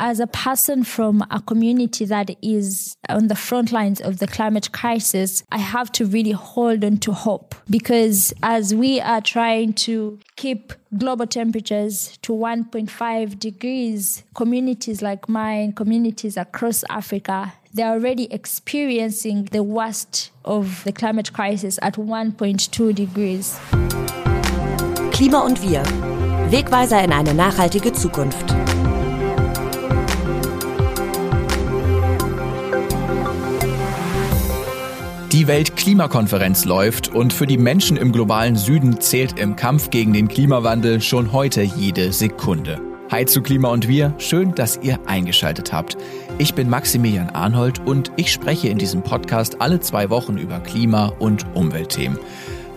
as a person from a community that is on the front lines of the climate crisis, I have to really hold on to hope because as we are trying to keep global temperatures to 1.5 degrees, communities like mine, communities across Africa, they're already experiencing the worst of the climate crisis at 1.2 degrees. Klima und wir. Wegweiser in eine nachhaltige Zukunft. Die Weltklimakonferenz läuft und für die Menschen im globalen Süden zählt im Kampf gegen den Klimawandel schon heute jede Sekunde. Hi zu Klima und wir, schön, dass ihr eingeschaltet habt. Ich bin Maximilian Arnold und ich spreche in diesem Podcast alle zwei Wochen über Klima- und Umweltthemen.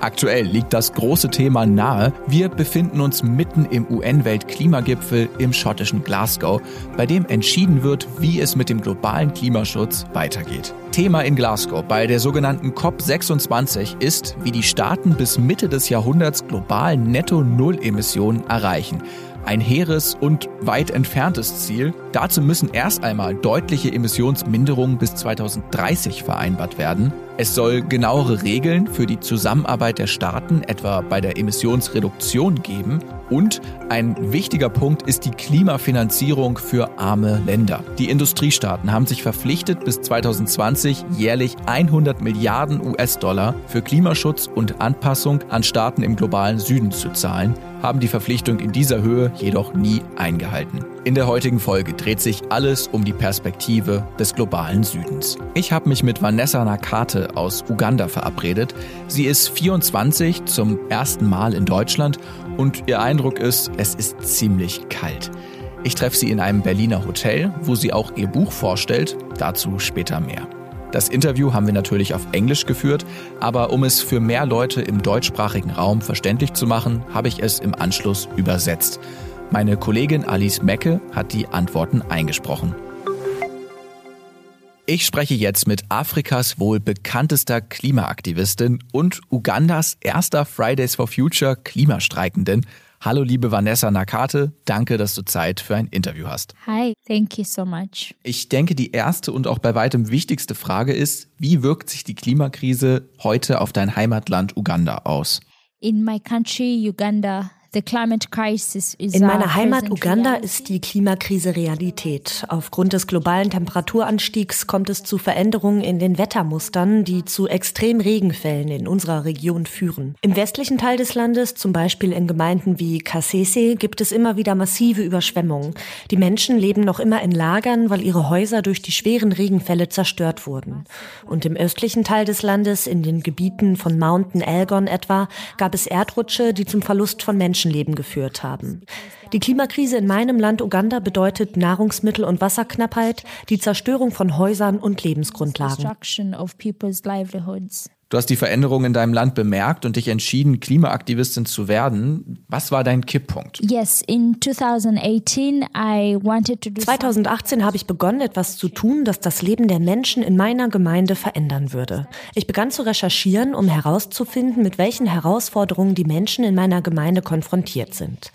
Aktuell liegt das große Thema nahe. Wir befinden uns mitten im UN-Weltklimagipfel im schottischen Glasgow, bei dem entschieden wird, wie es mit dem globalen Klimaschutz weitergeht. Thema in Glasgow bei der sogenannten COP26 ist, wie die Staaten bis Mitte des Jahrhunderts global Netto-Null-Emissionen erreichen. Ein hehres und weit entferntes Ziel. Dazu müssen erst einmal deutliche Emissionsminderungen bis 2030 vereinbart werden. Es soll genauere Regeln für die Zusammenarbeit der Staaten, etwa bei der Emissionsreduktion, geben. Und ein wichtiger Punkt ist die Klimafinanzierung für arme Länder. Die Industriestaaten haben sich verpflichtet, bis 2020 jährlich 100 Milliarden US-Dollar für Klimaschutz und Anpassung an Staaten im globalen Süden zu zahlen, haben die Verpflichtung in dieser Höhe jedoch nie eingehalten. In der heutigen Folge dreht sich alles um die Perspektive des globalen Südens. Ich habe mich mit Vanessa Nakate aus Uganda verabredet. Sie ist 24 zum ersten Mal in Deutschland und ihr Eindruck ist, es ist ziemlich kalt. Ich treffe sie in einem Berliner Hotel, wo sie auch ihr Buch vorstellt, dazu später mehr. Das Interview haben wir natürlich auf Englisch geführt, aber um es für mehr Leute im deutschsprachigen Raum verständlich zu machen, habe ich es im Anschluss übersetzt. Meine Kollegin Alice Mecke hat die Antworten eingesprochen. Ich spreche jetzt mit Afrikas wohl bekanntester Klimaaktivistin und Ugandas erster Fridays for Future Klimastreikenden. Hallo liebe Vanessa Nakate, danke, dass du Zeit für ein Interview hast. Hi, thank you so much. Ich denke, die erste und auch bei weitem wichtigste Frage ist, wie wirkt sich die Klimakrise heute auf dein Heimatland Uganda aus? In my country, Uganda, in meiner Heimat Uganda ist die Klimakrise Realität. Aufgrund des globalen Temperaturanstiegs kommt es zu Veränderungen in den Wettermustern, die zu Extremregenfällen in unserer Region führen. Im westlichen Teil des Landes, zum Beispiel in Gemeinden wie Kasese, gibt es immer wieder massive Überschwemmungen. Die Menschen leben noch immer in Lagern, weil ihre Häuser durch die schweren Regenfälle zerstört wurden. Und im östlichen Teil des Landes, in den Gebieten von Mountain Elgon etwa, gab es Erdrutsche, die zum Verlust von Menschen Menschenleben geführt haben. Die Klimakrise in meinem Land Uganda bedeutet Nahrungsmittel- und Wasserknappheit, die Zerstörung von Häusern und Lebensgrundlagen. Du hast die Veränderungen in deinem Land bemerkt und dich entschieden, Klimaaktivistin zu werden. Was war dein Kipppunkt? Yes, in 2018 I wanted to do 2018 habe ich begonnen, etwas zu tun, das das Leben der Menschen in meiner Gemeinde verändern würde. Ich begann zu recherchieren, um herauszufinden, mit welchen Herausforderungen die Menschen in meiner Gemeinde konfrontiert sind.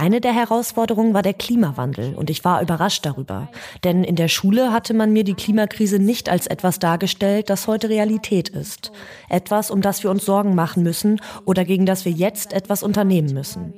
Eine der Herausforderungen war der Klimawandel und ich war überrascht darüber. Denn in der Schule hatte man mir die Klimakrise nicht als etwas dargestellt, das heute Realität ist. Etwas, um das wir uns Sorgen machen müssen oder gegen das wir jetzt etwas unternehmen müssen.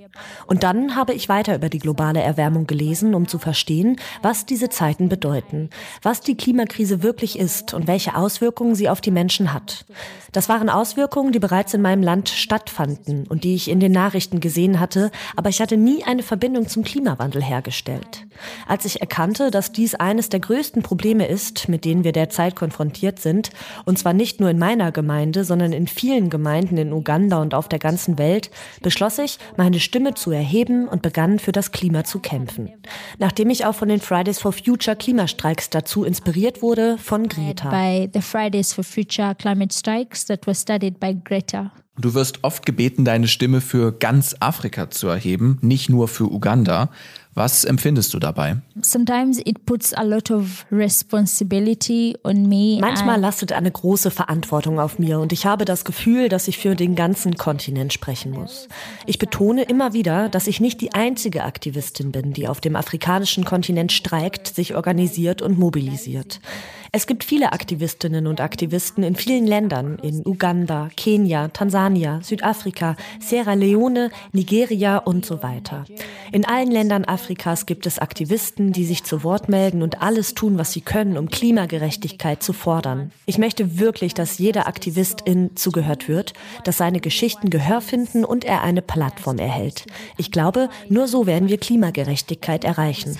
Und dann habe ich weiter über die globale Erwärmung gelesen, um zu verstehen, was diese Zeiten bedeuten, was die Klimakrise wirklich ist und welche Auswirkungen sie auf die Menschen hat. Das waren Auswirkungen, die bereits in meinem Land stattfanden und die ich in den Nachrichten gesehen hatte, aber ich hatte nie eine Verbindung zum Klimawandel hergestellt. Als ich erkannte, dass dies eines der größten Probleme ist, mit denen wir derzeit konfrontiert sind, und zwar nicht nur in meiner Gemeinde, sondern in vielen Gemeinden in Uganda und auf der ganzen Welt, beschloss ich, meine Stimme zu erheben und begann für das Klima zu kämpfen. Nachdem ich auch von den Fridays for Future Klimastreiks dazu inspiriert wurde von Greta. By the Fridays for Future Climate Strikes that were studied by Greta. Du wirst oft gebeten, deine Stimme für ganz Afrika zu erheben, nicht nur für Uganda. Was empfindest du dabei? Sometimes it puts a lot of responsibility on me. Manchmal lastet eine große Verantwortung auf mir und ich habe das Gefühl, dass ich für den ganzen Kontinent sprechen muss. Ich betone immer wieder, dass ich nicht die einzige Aktivistin bin, die auf dem afrikanischen Kontinent streikt, sich organisiert und mobilisiert. Es gibt viele Aktivistinnen und Aktivisten in vielen Ländern, in Uganda, Kenia, Tansania, Südafrika, Sierra Leone, Nigeria und so weiter. In allen Ländern Afrikas gibt es Aktivisten, die sich zu Wort melden und alles tun, was sie können, um Klimagerechtigkeit zu fordern. Ich möchte wirklich, dass jeder Aktivistin zugehört wird, dass seine Geschichten Gehör finden und er eine Plattform erhält. Ich glaube, nur so werden wir Klimagerechtigkeit erreichen.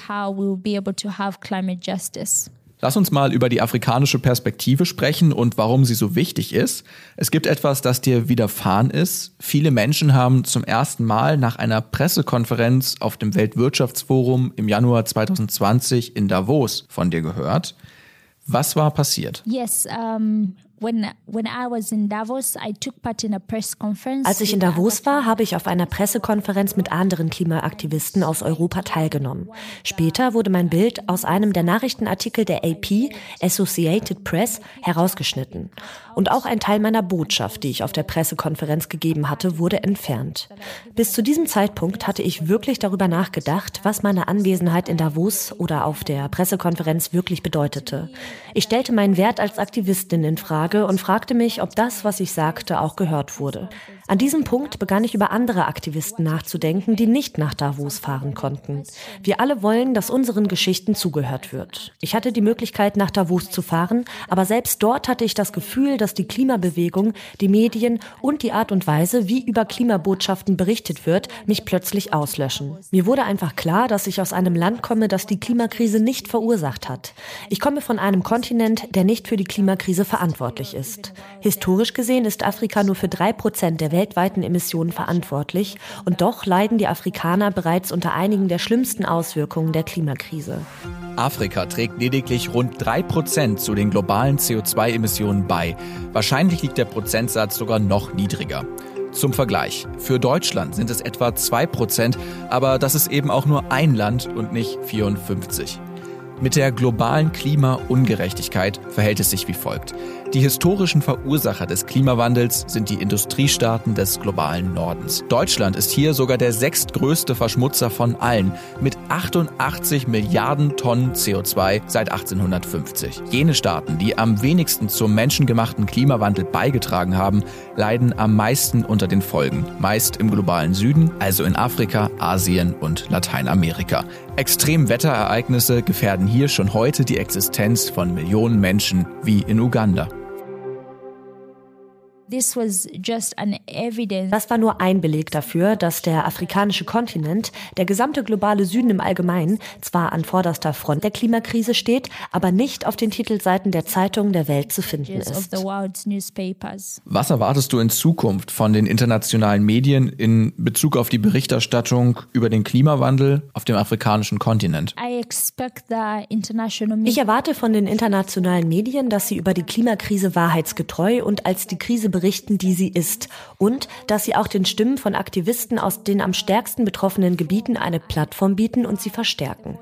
Lass uns mal über die afrikanische Perspektive sprechen und warum sie so wichtig ist. Es gibt etwas, das dir widerfahren ist. Viele Menschen haben zum ersten Mal nach einer Pressekonferenz auf dem Weltwirtschaftsforum im Januar 2020 in Davos von dir gehört. Was war passiert? Yes, um, als ich in Davos war, habe ich auf einer Pressekonferenz mit anderen Klimaaktivisten aus Europa teilgenommen. Später wurde mein Bild aus einem der Nachrichtenartikel der AP, Associated Press, herausgeschnitten. Und auch ein Teil meiner Botschaft, die ich auf der Pressekonferenz gegeben hatte, wurde entfernt. Bis zu diesem Zeitpunkt hatte ich wirklich darüber nachgedacht, was meine Anwesenheit in Davos oder auf der Pressekonferenz wirklich bedeutete. Ich stellte meinen Wert als Aktivistin in Frage Frage und fragte mich, ob das, was ich sagte, auch gehört wurde. An diesem Punkt begann ich über andere Aktivisten nachzudenken, die nicht nach Davos fahren konnten. Wir alle wollen, dass unseren Geschichten zugehört wird. Ich hatte die Möglichkeit, nach Davos zu fahren, aber selbst dort hatte ich das Gefühl, dass die Klimabewegung, die Medien und die Art und Weise, wie über Klimabotschaften berichtet wird, mich plötzlich auslöschen. Mir wurde einfach klar, dass ich aus einem Land komme, das die Klimakrise nicht verursacht hat. Ich komme von einem Kontinent, der nicht für die Klimakrise verantwortlich ist. Historisch gesehen ist Afrika nur für drei Prozent der weltweiten Emissionen verantwortlich und doch leiden die Afrikaner bereits unter einigen der schlimmsten Auswirkungen der Klimakrise. Afrika trägt lediglich rund drei Prozent zu den globalen CO2-Emissionen bei. Wahrscheinlich liegt der Prozentsatz sogar noch niedriger. Zum Vergleich, für Deutschland sind es etwa zwei Prozent, aber das ist eben auch nur ein Land und nicht 54. Mit der globalen Klimaungerechtigkeit verhält es sich wie folgt. Die historischen Verursacher des Klimawandels sind die Industriestaaten des globalen Nordens. Deutschland ist hier sogar der sechstgrößte Verschmutzer von allen mit 88 Milliarden Tonnen CO2 seit 1850. Jene Staaten, die am wenigsten zum menschengemachten Klimawandel beigetragen haben, leiden am meisten unter den Folgen, meist im globalen Süden, also in Afrika, Asien und Lateinamerika. Extremwetterereignisse gefährden hier schon heute die Existenz von Millionen Menschen wie in Uganda. Das war nur ein Beleg dafür, dass der afrikanische Kontinent, der gesamte globale Süden im Allgemeinen, zwar an vorderster Front der Klimakrise steht, aber nicht auf den Titelseiten der Zeitungen der Welt zu finden ist. Was erwartest du in Zukunft von den internationalen Medien in Bezug auf die Berichterstattung über den Klimawandel auf dem afrikanischen Kontinent? Ich erwarte von den internationalen Medien, dass sie über die Klimakrise wahrheitsgetreu und als die Krise berichten, die sie ist. Und dass sie auch den Stimmen von Aktivisten aus den am stärksten betroffenen Gebieten eine Plattform bieten und sie verstärken.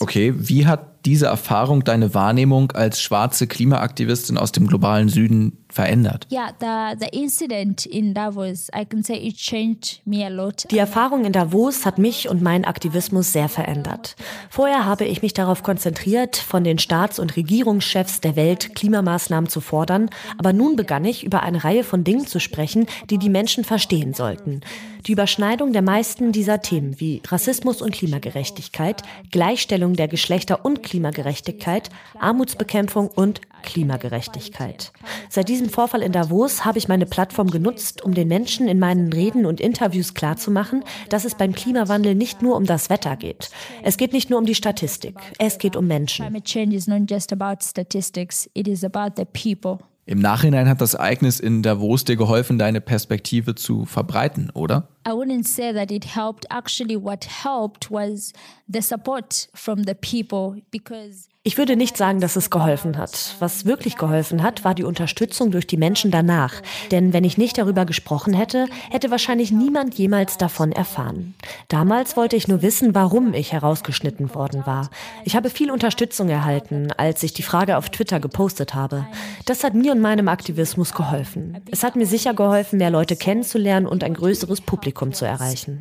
Okay, wie hat diese Erfahrung deine Wahrnehmung als schwarze Klimaaktivistin aus dem globalen Süden verändert? Yeah, the, the incident in Davos, I can say it changed me a lot. Die Erfahrung in Davos hat mich und meinen Aktivismus sehr verändert. Vorher habe ich mich darauf konzentriert, von den Staats- und Regierungschefs der Welt Klimamaßnahmen zu fordern, aber nun begann ich über eine Reihe von Dingen zu sprechen, die die Menschen verstehen sollten. Die Überschneidung der meisten dieser Themen wie Rassismus und Klimagerechtigkeit, Gleichstellung der Geschlechter und Klimagerechtigkeit, Armutsbekämpfung und Klimagerechtigkeit. Seit diesem Vorfall in Davos habe ich meine Plattform genutzt, um den Menschen in meinen Reden und Interviews klarzumachen, dass es beim Klimawandel nicht nur um das Wetter geht. Es geht nicht nur um die Statistik, es geht um Menschen. Im Nachhinein hat das Ereignis in Davos dir geholfen, deine Perspektive zu verbreiten, oder? I wouldn't say that it helped. Actually, what helped was the support from the people because ich würde nicht sagen, dass es geholfen hat. Was wirklich geholfen hat, war die Unterstützung durch die Menschen danach. Denn wenn ich nicht darüber gesprochen hätte, hätte wahrscheinlich niemand jemals davon erfahren. Damals wollte ich nur wissen, warum ich herausgeschnitten worden war. Ich habe viel Unterstützung erhalten, als ich die Frage auf Twitter gepostet habe. Das hat mir und meinem Aktivismus geholfen. Es hat mir sicher geholfen, mehr Leute kennenzulernen und ein größeres Publikum zu erreichen.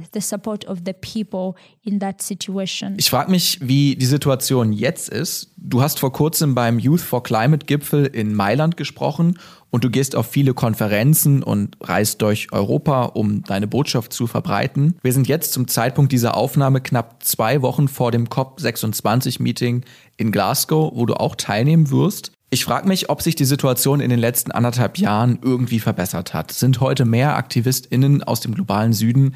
Ich frage mich, wie die Situation jetzt ist. Du hast vor kurzem beim Youth for Climate Gipfel in Mailand gesprochen und du gehst auf viele Konferenzen und reist durch Europa, um deine Botschaft zu verbreiten. Wir sind jetzt zum Zeitpunkt dieser Aufnahme knapp zwei Wochen vor dem COP26-Meeting in Glasgow, wo du auch teilnehmen wirst. Ich frage mich, ob sich die Situation in den letzten anderthalb Jahren irgendwie verbessert hat. Sind heute mehr AktivistInnen aus dem globalen Süden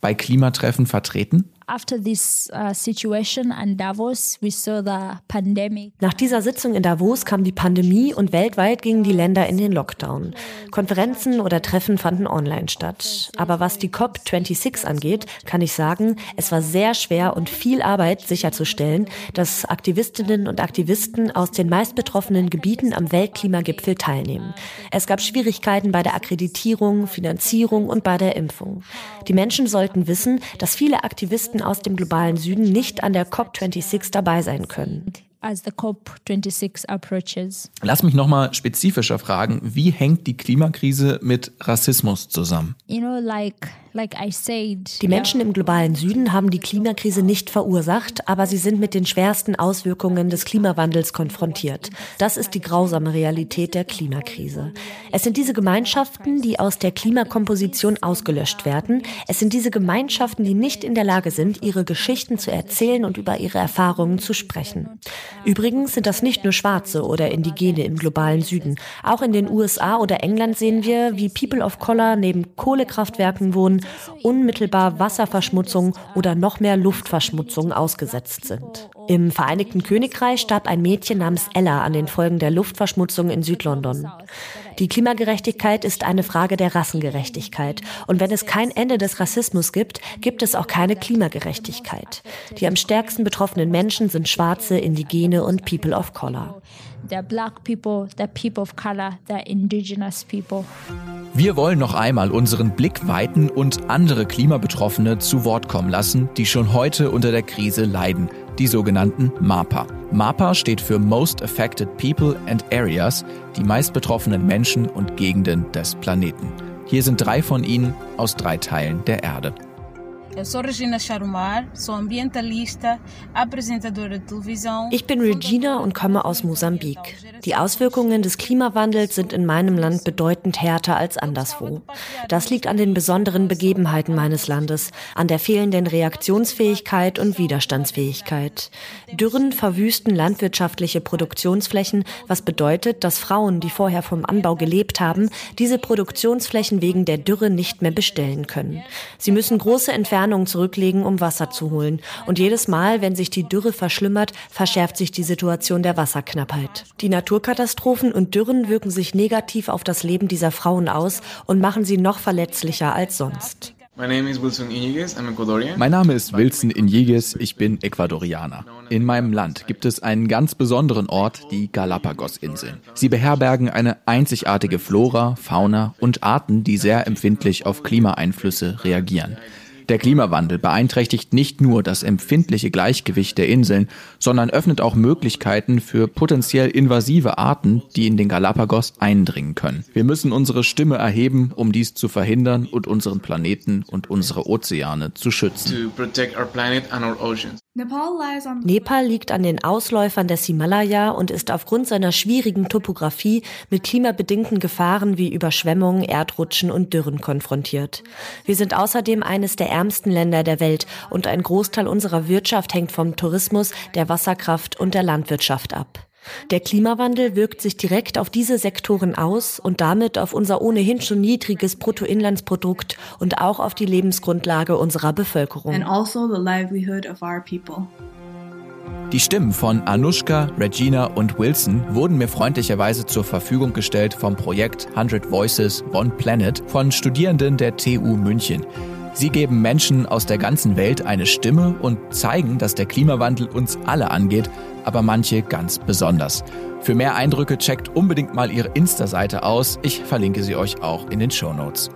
bei Klimatreffen vertreten? After this uh, situation in Davos, we saw the pandemic. Nach dieser Sitzung in Davos kam die Pandemie und weltweit gingen die Länder in den Lockdown. Konferenzen oder Treffen fanden online statt. Aber was die COP26 angeht, kann ich sagen, es war sehr schwer und viel Arbeit sicherzustellen, dass Aktivistinnen und Aktivisten aus den meistbetroffenen Gebieten am Weltklimagipfel teilnehmen. Es gab Schwierigkeiten bei der Akkreditierung, Finanzierung und bei der Impfung. Die Menschen sollten wissen, dass viele Aktivisten Staaten aus dem globalen Süden nicht an der COP26 dabei sein können. Lass mich nochmal spezifischer fragen, wie hängt die Klimakrise mit Rassismus zusammen? You know, like die Menschen im globalen Süden haben die Klimakrise nicht verursacht, aber sie sind mit den schwersten Auswirkungen des Klimawandels konfrontiert. Das ist die grausame Realität der Klimakrise. Es sind diese Gemeinschaften, die aus der Klimakomposition ausgelöscht werden. Es sind diese Gemeinschaften, die nicht in der Lage sind, ihre Geschichten zu erzählen und über ihre Erfahrungen zu sprechen. Übrigens sind das nicht nur Schwarze oder Indigene im globalen Süden. Auch in den USA oder England sehen wir, wie People of Color neben Kohlekraftwerken wohnen unmittelbar Wasserverschmutzung oder noch mehr Luftverschmutzung ausgesetzt sind. Im Vereinigten Königreich starb ein Mädchen namens Ella an den Folgen der Luftverschmutzung in Südlondon. Die Klimagerechtigkeit ist eine Frage der Rassengerechtigkeit. Und wenn es kein Ende des Rassismus gibt, gibt es auch keine Klimagerechtigkeit. Die am stärksten betroffenen Menschen sind Schwarze, Indigene und People of Color. The black people, the people of color, the indigenous people. Wir wollen noch einmal unseren Blick weiten und andere Klimabetroffene zu Wort kommen lassen, die schon heute unter der Krise leiden, die sogenannten MAPA. MAPA steht für Most Affected People and Areas, die meist betroffenen Menschen und Gegenden des Planeten. Hier sind drei von ihnen aus drei Teilen der Erde. Sou Regina Charumar, sou ambientalista, apresentadora de televisão. Ich bin Regina und komme aus Mosambik. Die Auswirkungen des Klimawandels sind in meinem Land bedeutend härter als anderswo. Das liegt an den besonderen Begebenheiten meines Landes, an der fehlenden Reaktionsfähigkeit und Widerstandsfähigkeit. Dürren verwüsten landwirtschaftliche Produktionsflächen, was bedeutet, dass Frauen, die vorher vom Anbau gelebt haben, diese Produktionsflächen wegen der Dürre nicht mehr bestellen können. Sie müssen große Entfernungen Entfernungen zurücklegen, um Wasser zu holen. Und jedes Mal, wenn sich die Dürre verschlimmert, verschärft sich die Situation der Wasserknappheit. Die Naturkatastrophen und Dürren wirken sich negativ auf das Leben dieser Frauen aus und machen sie noch verletzlicher als sonst. Mein Name ist Wilson Inyeges, ich bin Ecuadorianer. In meinem Land gibt es einen ganz besonderen Ort, die Galapagos-Inseln. Sie beherbergen eine einzigartige Flora, Fauna und Arten, die sehr empfindlich auf Klimaeinflüsse reagieren. Der Klimawandel beeinträchtigt nicht nur das empfindliche Gleichgewicht der Inseln, sondern öffnet auch Möglichkeiten für potenziell invasive Arten, die in den Galapagos eindringen können. Wir müssen unsere Stimme erheben, um dies zu verhindern und unseren Planeten und unsere Ozeane zu schützen. Nepal liegt an den Ausläufern des Himalaya und ist aufgrund seiner schwierigen Topographie mit klimabedingten Gefahren wie Überschwemmungen, Erdrutschen und Dürren konfrontiert. Wir sind außerdem eines der ärmsten Länder der Welt und ein Großteil unserer Wirtschaft hängt vom Tourismus, der Wasserkraft und der Landwirtschaft ab. Der Klimawandel wirkt sich direkt auf diese Sektoren aus und damit auf unser ohnehin schon niedriges Bruttoinlandsprodukt und auch auf die Lebensgrundlage unserer Bevölkerung. Also die Stimmen von Anushka, Regina und Wilson wurden mir freundlicherweise zur Verfügung gestellt vom Projekt 100 Voices, One Planet von Studierenden der TU München. Sie geben Menschen aus der ganzen Welt eine Stimme und zeigen, dass der Klimawandel uns alle angeht, aber manche ganz besonders. Für mehr Eindrücke checkt unbedingt mal ihre Insta-Seite aus. Ich verlinke sie euch auch in den Show Notes.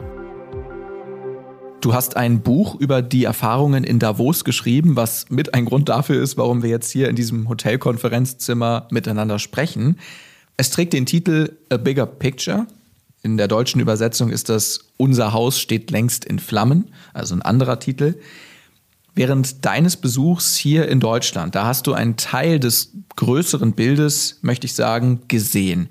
Du hast ein Buch über die Erfahrungen in Davos geschrieben, was mit ein Grund dafür ist, warum wir jetzt hier in diesem Hotelkonferenzzimmer miteinander sprechen. Es trägt den Titel A Bigger Picture. In der deutschen Übersetzung ist das Unser Haus steht längst in Flammen, also ein anderer Titel. Während deines Besuchs hier in Deutschland, da hast du einen Teil des größeren Bildes, möchte ich sagen, gesehen.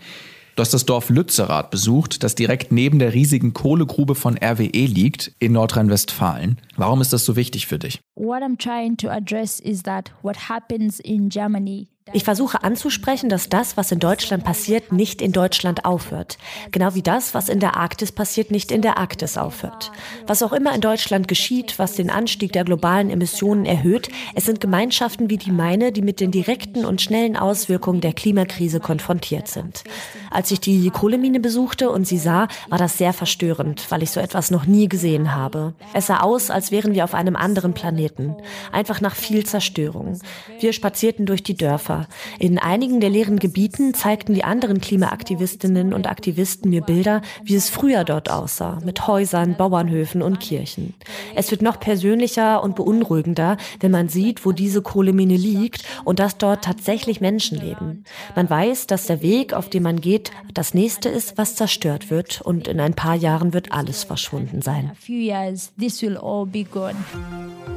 Du hast das Dorf Lützerath besucht, das direkt neben der riesigen Kohlegrube von RWE liegt in Nordrhein-Westfalen. Warum ist das so wichtig für dich? What I'm trying to address is that what happens in Germany ich versuche anzusprechen, dass das, was in Deutschland passiert, nicht in Deutschland aufhört. Genau wie das, was in der Arktis passiert, nicht in der Arktis aufhört. Was auch immer in Deutschland geschieht, was den Anstieg der globalen Emissionen erhöht, es sind Gemeinschaften wie die meine, die mit den direkten und schnellen Auswirkungen der Klimakrise konfrontiert sind. Als ich die Kohlemine besuchte und sie sah, war das sehr verstörend, weil ich so etwas noch nie gesehen habe. Es sah aus, als wären wir auf einem anderen Planeten. Einfach nach viel Zerstörung. Wir spazierten durch die Dörfer. In einigen der leeren Gebieten zeigten die anderen Klimaaktivistinnen und Aktivisten mir Bilder, wie es früher dort aussah, mit Häusern, Bauernhöfen und Kirchen. Es wird noch persönlicher und beunruhigender, wenn man sieht, wo diese Kohlemine liegt und dass dort tatsächlich Menschen leben. Man weiß, dass der Weg, auf dem man geht, das nächste ist, was zerstört wird und in ein paar Jahren wird alles verschwunden sein.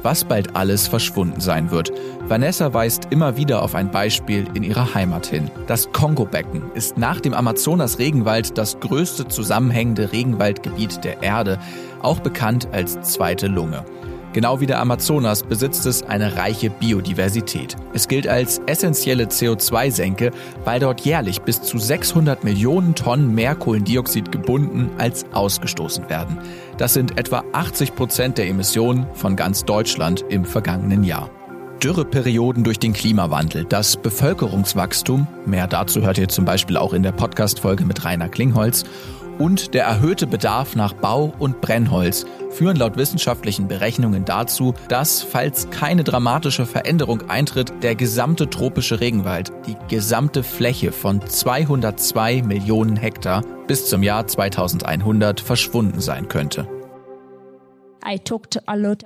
Was bald alles verschwunden sein wird. Vanessa weist immer wieder auf ein Beispiel Beispiel in ihrer Heimat hin. Das Kongo-Becken ist nach dem Amazonas-Regenwald das größte zusammenhängende Regenwaldgebiet der Erde, auch bekannt als zweite Lunge. Genau wie der Amazonas besitzt es eine reiche Biodiversität. Es gilt als essentielle CO2-Senke, weil dort jährlich bis zu 600 Millionen Tonnen mehr Kohlendioxid gebunden als ausgestoßen werden. Das sind etwa 80 Prozent der Emissionen von ganz Deutschland im vergangenen Jahr. Dürreperioden durch den Klimawandel, das Bevölkerungswachstum, mehr dazu hört ihr zum Beispiel auch in der Podcast-Folge mit Rainer Klingholz, und der erhöhte Bedarf nach Bau- und Brennholz führen laut wissenschaftlichen Berechnungen dazu, dass, falls keine dramatische Veränderung eintritt, der gesamte tropische Regenwald, die gesamte Fläche von 202 Millionen Hektar bis zum Jahr 2100 verschwunden sein könnte.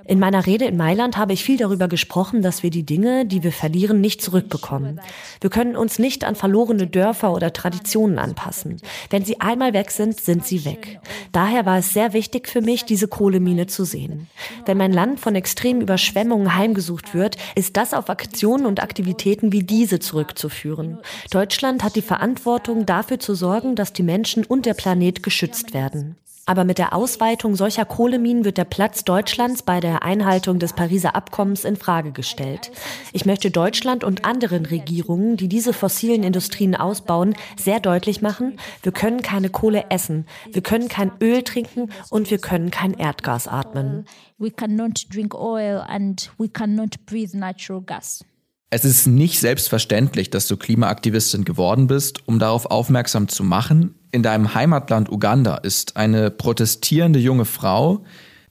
In meiner Rede in Mailand habe ich viel darüber gesprochen, dass wir die Dinge, die wir verlieren, nicht zurückbekommen. Wir können uns nicht an verlorene Dörfer oder Traditionen anpassen. Wenn sie einmal weg sind, sind sie weg. Daher war es sehr wichtig für mich, diese Kohlemine zu sehen. Wenn mein Land von extremen Überschwemmungen heimgesucht wird, ist das auf Aktionen und Aktivitäten wie diese zurückzuführen. Deutschland hat die Verantwortung, dafür zu sorgen, dass die Menschen und der Planet geschützt werden. Aber mit der Ausweitung solcher Kohleminen wird der Platz Deutschlands bei der Einhaltung des Pariser Abkommens in Frage gestellt. Ich möchte Deutschland und anderen Regierungen, die diese fossilen Industrien ausbauen, sehr deutlich machen, wir können keine Kohle essen, wir können kein Öl trinken und wir können kein Erdgas atmen. We cannot drink oil and we cannot breathe natural gas. Es ist nicht selbstverständlich, dass du Klimaaktivistin geworden bist. Um darauf aufmerksam zu machen, in deinem Heimatland Uganda ist eine protestierende junge Frau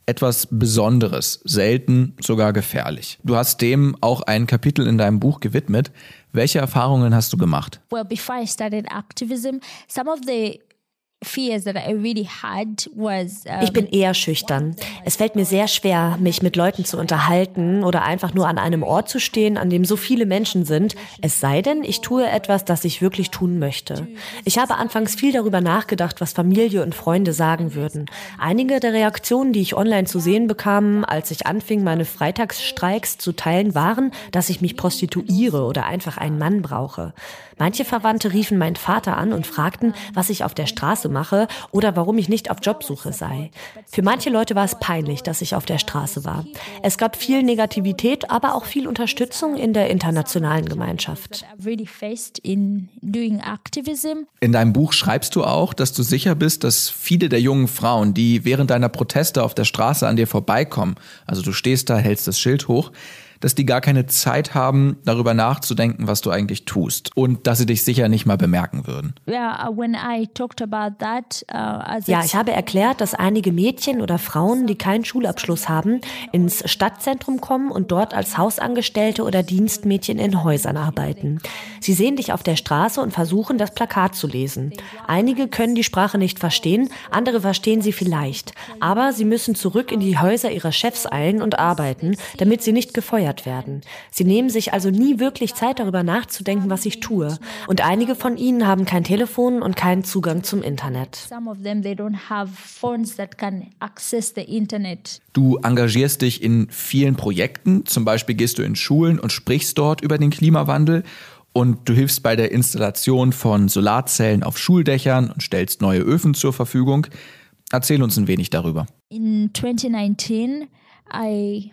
etwas Besonderes, selten sogar gefährlich. Du hast dem auch ein Kapitel in deinem Buch gewidmet. Welche Erfahrungen hast du gemacht? Well, before I started activism, some of the ich bin eher schüchtern. Es fällt mir sehr schwer, mich mit Leuten zu unterhalten oder einfach nur an einem Ort zu stehen, an dem so viele Menschen sind, es sei denn, ich tue etwas, das ich wirklich tun möchte. Ich habe anfangs viel darüber nachgedacht, was Familie und Freunde sagen würden. Einige der Reaktionen, die ich online zu sehen bekam, als ich anfing, meine Freitagsstreiks zu teilen, waren, dass ich mich prostituiere oder einfach einen Mann brauche. Manche Verwandte riefen meinen Vater an und fragten, was ich auf der Straße mache oder warum ich nicht auf Jobsuche sei. Für manche Leute war es peinlich, dass ich auf der Straße war. Es gab viel Negativität, aber auch viel Unterstützung in der internationalen Gemeinschaft. In deinem Buch schreibst du auch, dass du sicher bist, dass viele der jungen Frauen, die während deiner Proteste auf der Straße an dir vorbeikommen, also du stehst da, hältst das Schild hoch, dass die gar keine Zeit haben, darüber nachzudenken, was du eigentlich tust und dass sie dich sicher nicht mal bemerken würden. Uh, uh, ja, ich habe erklärt, dass einige Mädchen oder Frauen, die keinen Schulabschluss haben, ins Stadtzentrum kommen und dort als Hausangestellte oder Dienstmädchen in Häusern arbeiten. Sie sehen dich auf der Straße und versuchen, das Plakat zu lesen. Einige können die Sprache nicht verstehen, andere verstehen sie vielleicht. Aber sie müssen zurück in die Häuser ihrer Chefs eilen und arbeiten, damit sie nicht gefeuert werden. Sie nehmen sich also nie wirklich Zeit darüber nachzudenken, was ich tue. Und einige von ihnen haben kein Telefon und keinen Zugang zum Internet. Du engagierst dich in vielen Projekten, zum Beispiel gehst du in Schulen und sprichst dort über den Klimawandel und du hilfst bei der Installation von Solarzellen auf Schuldächern und stellst neue Öfen zur Verfügung. Erzähl uns ein wenig darüber. In 2019 I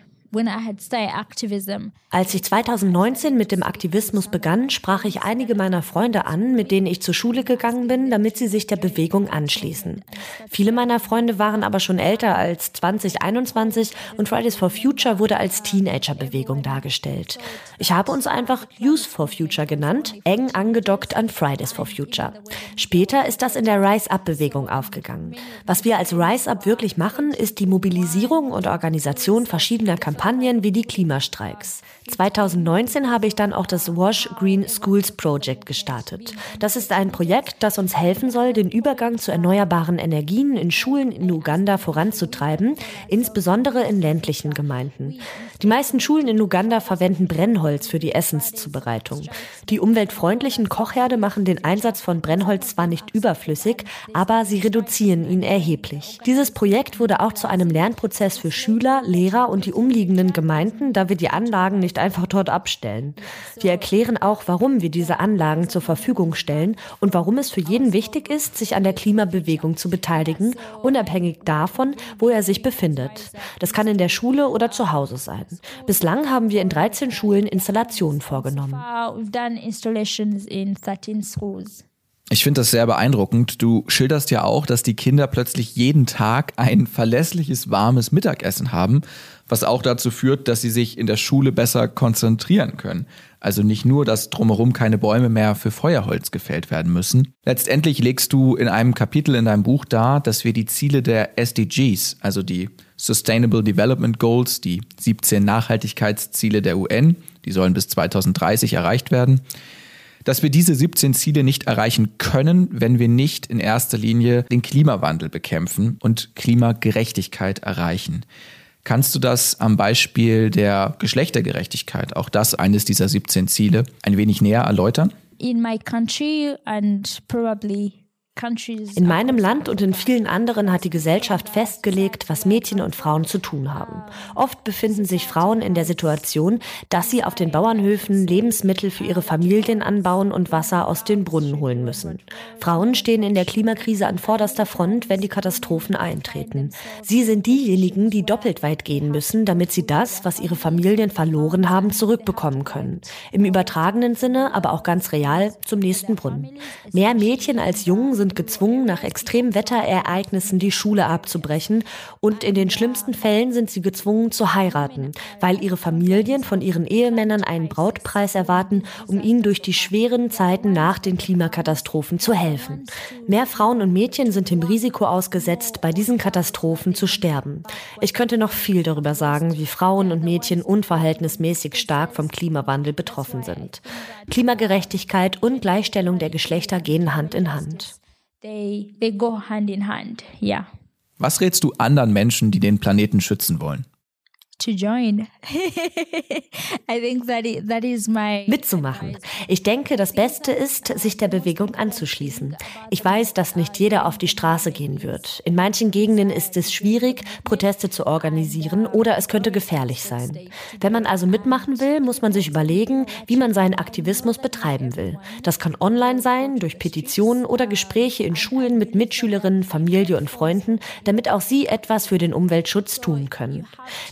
als ich 2019 mit dem Aktivismus begann, sprach ich einige meiner Freunde an, mit denen ich zur Schule gegangen bin, damit sie sich der Bewegung anschließen. Viele meiner Freunde waren aber schon älter als 2021 und Fridays for Future wurde als Teenager-Bewegung dargestellt. Ich habe uns einfach Youth for Future genannt, eng angedockt an Fridays for Future. Später ist das in der Rise Up-Bewegung aufgegangen. Was wir als Rise Up wirklich machen, ist die Mobilisierung und Organisation verschiedener Kampagnen Kampagnen wie die Klimastreiks. 2019 habe ich dann auch das Wash Green Schools Project gestartet. Das ist ein Projekt, das uns helfen soll, den Übergang zu erneuerbaren Energien in Schulen in Uganda voranzutreiben, insbesondere in ländlichen Gemeinden. Die meisten Schulen in Uganda verwenden Brennholz für die Essenszubereitung. Die umweltfreundlichen Kochherde machen den Einsatz von Brennholz zwar nicht überflüssig, aber sie reduzieren ihn erheblich. Dieses Projekt wurde auch zu einem Lernprozess für Schüler, Lehrer und die umliegenden Gemeinden, da wir die Anlagen nicht einfach dort abstellen. Wir erklären auch, warum wir diese Anlagen zur Verfügung stellen und warum es für jeden wichtig ist, sich an der Klimabewegung zu beteiligen, unabhängig davon, wo er sich befindet. Das kann in der Schule oder zu Hause sein. Bislang haben wir in 13 Schulen Installationen vorgenommen. Ich finde das sehr beeindruckend. Du schilderst ja auch, dass die Kinder plötzlich jeden Tag ein verlässliches, warmes Mittagessen haben, was auch dazu führt, dass sie sich in der Schule besser konzentrieren können. Also nicht nur, dass drumherum keine Bäume mehr für Feuerholz gefällt werden müssen. Letztendlich legst du in einem Kapitel in deinem Buch dar, dass wir die Ziele der SDGs, also die Sustainable Development Goals, die 17 Nachhaltigkeitsziele der UN, die sollen bis 2030 erreicht werden, dass wir diese 17 Ziele nicht erreichen können, wenn wir nicht in erster Linie den Klimawandel bekämpfen und Klimagerechtigkeit erreichen. Kannst du das am Beispiel der Geschlechtergerechtigkeit, auch das eines dieser 17 Ziele, ein wenig näher erläutern? In my country and probably in meinem Land und in vielen anderen hat die Gesellschaft festgelegt, was Mädchen und Frauen zu tun haben. Oft befinden sich Frauen in der Situation, dass sie auf den Bauernhöfen Lebensmittel für ihre Familien anbauen und Wasser aus den Brunnen holen müssen. Frauen stehen in der Klimakrise an vorderster Front, wenn die Katastrophen eintreten. Sie sind diejenigen, die doppelt weit gehen müssen, damit sie das, was ihre Familien verloren haben, zurückbekommen können. Im übertragenen Sinne, aber auch ganz real, zum nächsten Brunnen. Mehr Mädchen als Jungen sind sind gezwungen, nach extremen Wetterereignissen die Schule abzubrechen und in den schlimmsten Fällen sind sie gezwungen zu heiraten, weil ihre Familien von ihren Ehemännern einen Brautpreis erwarten, um ihnen durch die schweren Zeiten nach den Klimakatastrophen zu helfen. Mehr Frauen und Mädchen sind dem Risiko ausgesetzt, bei diesen Katastrophen zu sterben. Ich könnte noch viel darüber sagen, wie Frauen und Mädchen unverhältnismäßig stark vom Klimawandel betroffen sind. Klimagerechtigkeit und Gleichstellung der Geschlechter gehen Hand in Hand. They, they go hand in hand, yeah. Was rätst du anderen Menschen, die den Planeten schützen wollen? To join. I think that is, that is my Mitzumachen. Ich denke, das Beste ist, sich der Bewegung anzuschließen. Ich weiß, dass nicht jeder auf die Straße gehen wird. In manchen Gegenden ist es schwierig, Proteste zu organisieren oder es könnte gefährlich sein. Wenn man also mitmachen will, muss man sich überlegen, wie man seinen Aktivismus betreiben will. Das kann online sein, durch Petitionen oder Gespräche in Schulen mit Mitschülerinnen, Familie und Freunden, damit auch sie etwas für den Umweltschutz tun können.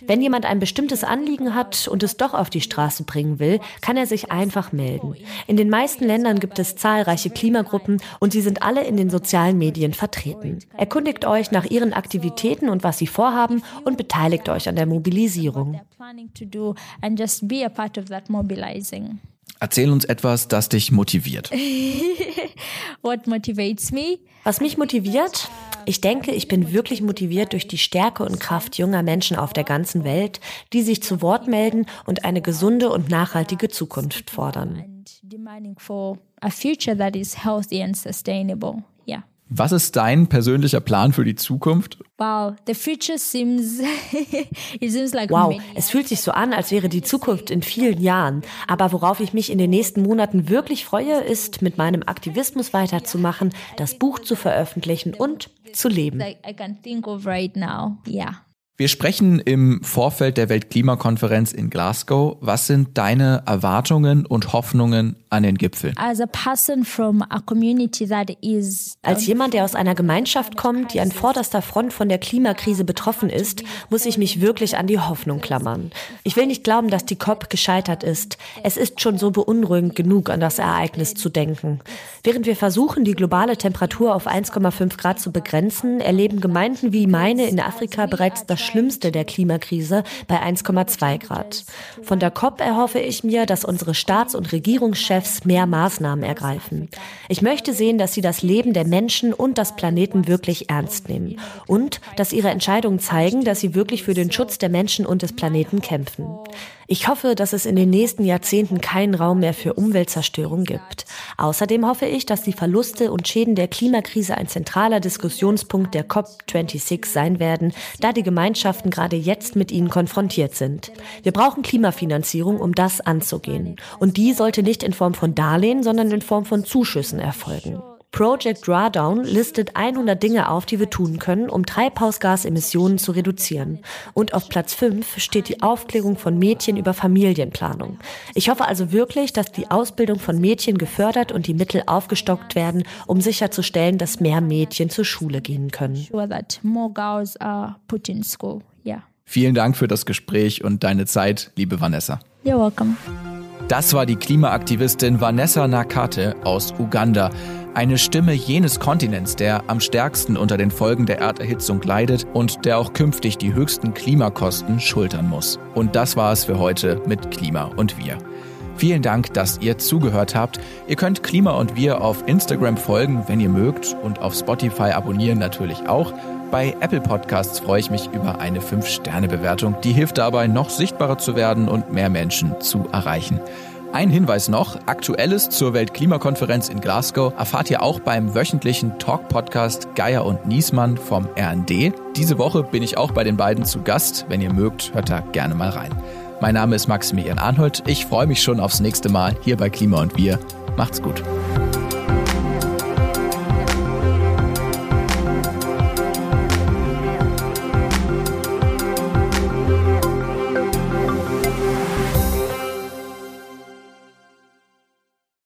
Wenn jemand jemand ein bestimmtes Anliegen hat und es doch auf die Straße bringen will, kann er sich einfach melden. In den meisten Ländern gibt es zahlreiche Klimagruppen und sie sind alle in den sozialen Medien vertreten. Erkundigt euch nach ihren Aktivitäten und was sie vorhaben und beteiligt euch an der Mobilisierung. Erzähl uns etwas, das dich motiviert. What motivates me? Was mich motiviert? Ich denke, ich bin wirklich motiviert durch die Stärke und Kraft junger Menschen auf der ganzen Welt, die sich zu Wort melden und eine gesunde und nachhaltige Zukunft fordern. Was ist dein persönlicher Plan für die Zukunft? Wow, the future seems it seems like Wow, es fühlt sich so an, als wäre die Zukunft in vielen Jahren, aber worauf ich mich in den nächsten Monaten wirklich freue, ist mit meinem Aktivismus weiterzumachen, das Buch zu veröffentlichen und zu leben. I can think of right now. Yeah. Wir sprechen im Vorfeld der Weltklimakonferenz in Glasgow. Was sind deine Erwartungen und Hoffnungen an den Gipfel? Als jemand, der aus einer Gemeinschaft kommt, die an vorderster Front von der Klimakrise betroffen ist, muss ich mich wirklich an die Hoffnung klammern. Ich will nicht glauben, dass die COP gescheitert ist. Es ist schon so beunruhigend genug, an das Ereignis zu denken. Während wir versuchen, die globale Temperatur auf 1,5 Grad zu begrenzen, erleben Gemeinden wie meine in Afrika bereits das Schlimmste der Klimakrise bei 1,2 Grad. Von der COP erhoffe ich mir, dass unsere Staats- und Regierungschefs mehr Maßnahmen ergreifen. Ich möchte sehen, dass sie das Leben der Menschen und das Planeten wirklich ernst nehmen und dass ihre Entscheidungen zeigen, dass sie wirklich für den Schutz der Menschen und des Planeten kämpfen. Ich hoffe, dass es in den nächsten Jahrzehnten keinen Raum mehr für Umweltzerstörung gibt. Außerdem hoffe ich, dass die Verluste und Schäden der Klimakrise ein zentraler Diskussionspunkt der COP26 sein werden, da die Gemeinschaften gerade jetzt mit ihnen konfrontiert sind. Wir brauchen Klimafinanzierung, um das anzugehen. Und die sollte nicht in Form von Darlehen, sondern in Form von Zuschüssen erfolgen. Project Drawdown listet 100 Dinge auf, die wir tun können, um Treibhausgasemissionen zu reduzieren. Und auf Platz 5 steht die Aufklärung von Mädchen über Familienplanung. Ich hoffe also wirklich, dass die Ausbildung von Mädchen gefördert und die Mittel aufgestockt werden, um sicherzustellen, dass mehr Mädchen zur Schule gehen können. Vielen Dank für das Gespräch und deine Zeit, liebe Vanessa. You're welcome. Das war die Klimaaktivistin Vanessa Nakate aus Uganda. Eine Stimme jenes Kontinents, der am stärksten unter den Folgen der Erderhitzung leidet und der auch künftig die höchsten Klimakosten schultern muss. Und das war es für heute mit Klima und Wir. Vielen Dank, dass ihr zugehört habt. Ihr könnt Klima und Wir auf Instagram folgen, wenn ihr mögt, und auf Spotify abonnieren natürlich auch. Bei Apple Podcasts freue ich mich über eine 5-Sterne-Bewertung. Die hilft dabei, noch sichtbarer zu werden und mehr Menschen zu erreichen. Ein Hinweis noch, Aktuelles zur Weltklimakonferenz in Glasgow erfahrt ihr auch beim wöchentlichen Talk-Podcast Geier und Niesmann vom RND. Diese Woche bin ich auch bei den beiden zu Gast. Wenn ihr mögt, hört da gerne mal rein. Mein Name ist Maximilian Arnhold. Ich freue mich schon aufs nächste Mal hier bei Klima und Wir. Macht's gut.